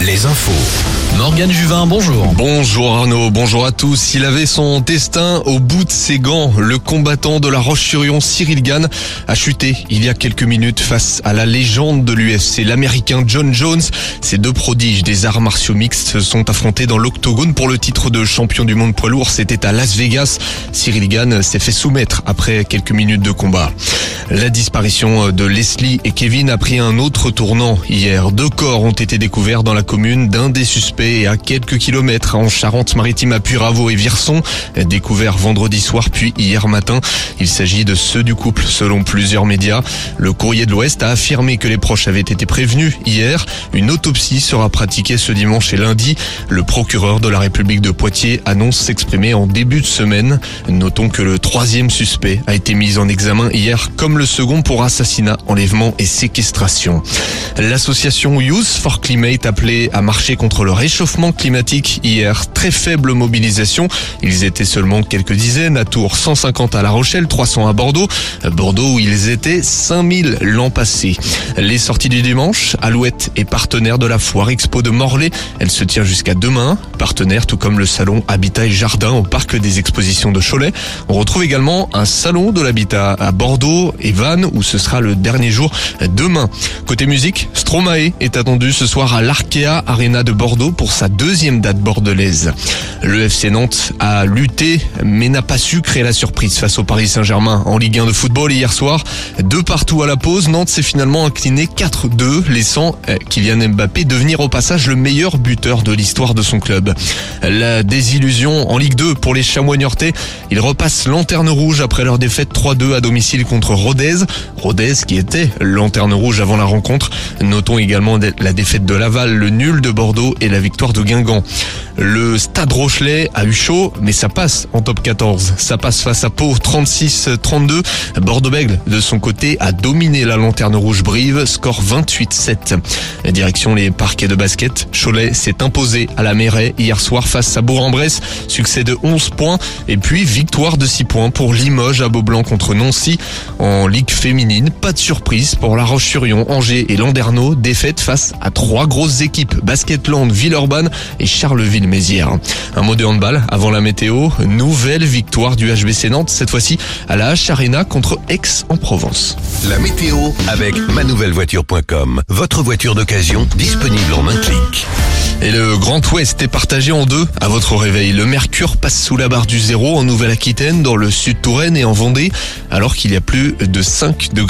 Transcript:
Les infos. Morgane Juvin, bonjour. Bonjour Arnaud, bonjour à tous. Il avait son destin au bout de ses gants. Le combattant de la Roche-sur-Yon, Cyril Gann, a chuté il y a quelques minutes face à la légende de l'UFC, l'américain John Jones. Ces deux prodiges des arts martiaux mixtes se sont affrontés dans l'octogone pour le titre de champion du monde poids lourd. C'était à Las Vegas. Cyril Gann s'est fait soumettre après quelques minutes de combat. La disparition de Leslie et Kevin a pris un autre tournant hier. Deux corps ont été découverts dans la commune d'un des suspects et à quelques kilomètres en Charente-Maritime à Puravo et Virson, découverts vendredi soir puis hier matin. Il s'agit de ceux du couple selon plusieurs médias. Le courrier de l'Ouest a affirmé que les proches avaient été prévenus hier. Une autopsie sera pratiquée ce dimanche et lundi. Le procureur de la République de Poitiers annonce s'exprimer en début de semaine. Notons que le troisième suspect a été mis en examen hier comme le second pour assassinat, enlèvement et séquestration. L'association Youth for Climate appelée à marcher contre le réchauffement climatique hier. Très faible mobilisation. Ils étaient seulement quelques dizaines à Tours, 150 à La Rochelle, 300 à Bordeaux. Bordeaux où ils étaient 5000 l'an passé. Les sorties du dimanche, Alouette est partenaire de la foire Expo de Morlaix. Elle se tient jusqu'à demain. Partenaire tout comme le salon Habitat et Jardin au parc des expositions de Cholet. On retrouve également un salon de l'habitat à Bordeaux Vannes où ce sera le dernier jour demain. Côté musique, Stromae est attendu ce soir à l'Arkea Arena de Bordeaux pour sa deuxième date bordelaise. Le FC Nantes a lutté mais n'a pas su créer la surprise face au Paris Saint-Germain en Ligue 1 de football hier soir. Deux partout à la pause, Nantes s'est finalement incliné 4-2, laissant euh, Kylian Mbappé devenir au passage le meilleur buteur de l'histoire de son club. La désillusion en Ligue 2 pour les Chamois niortais, ils repassent lanterne rouge après leur défaite 3-2 à domicile contre Rodez. Rodez qui était lanterne rouge avant la rencontre. Notons également la défaite de Laval, le nul de Bordeaux et la victoire de Guingamp. Le Stade Rochelet a eu chaud, mais ça passe en top 14. Ça passe face à Pau 36-32. Bordeaux-Bègle, de son côté, a dominé la lanterne rouge Brive, score 28-7. Direction les parquets de basket, Cholet s'est imposé à la Mairie hier soir face à Bourg-en-Bresse, succès de 11 points et puis victoire de 6 points pour Limoges à Beaublanc contre Nancy en Ligue féminine. Pas de surprise pour La Roche-sur-Yon, Angers et Landerneau, défaite face à trois grosses équipes, Basketland, Villeurbanne et Charleville-Mézières. Un mot de handball avant la météo, nouvelle victoire du HBC Nantes, cette fois-ci à la H Arena contre Aix en Provence. La météo avec manouvellevoiture.com. Votre voiture d'occasion disponible en un clic. Et le Grand Ouest est partagé en deux à votre réveil. Le mercure passe sous la barre du zéro en Nouvelle-Aquitaine, dans le sud Touraine et en Vendée, alors qu'il y a plus de 5 degrés.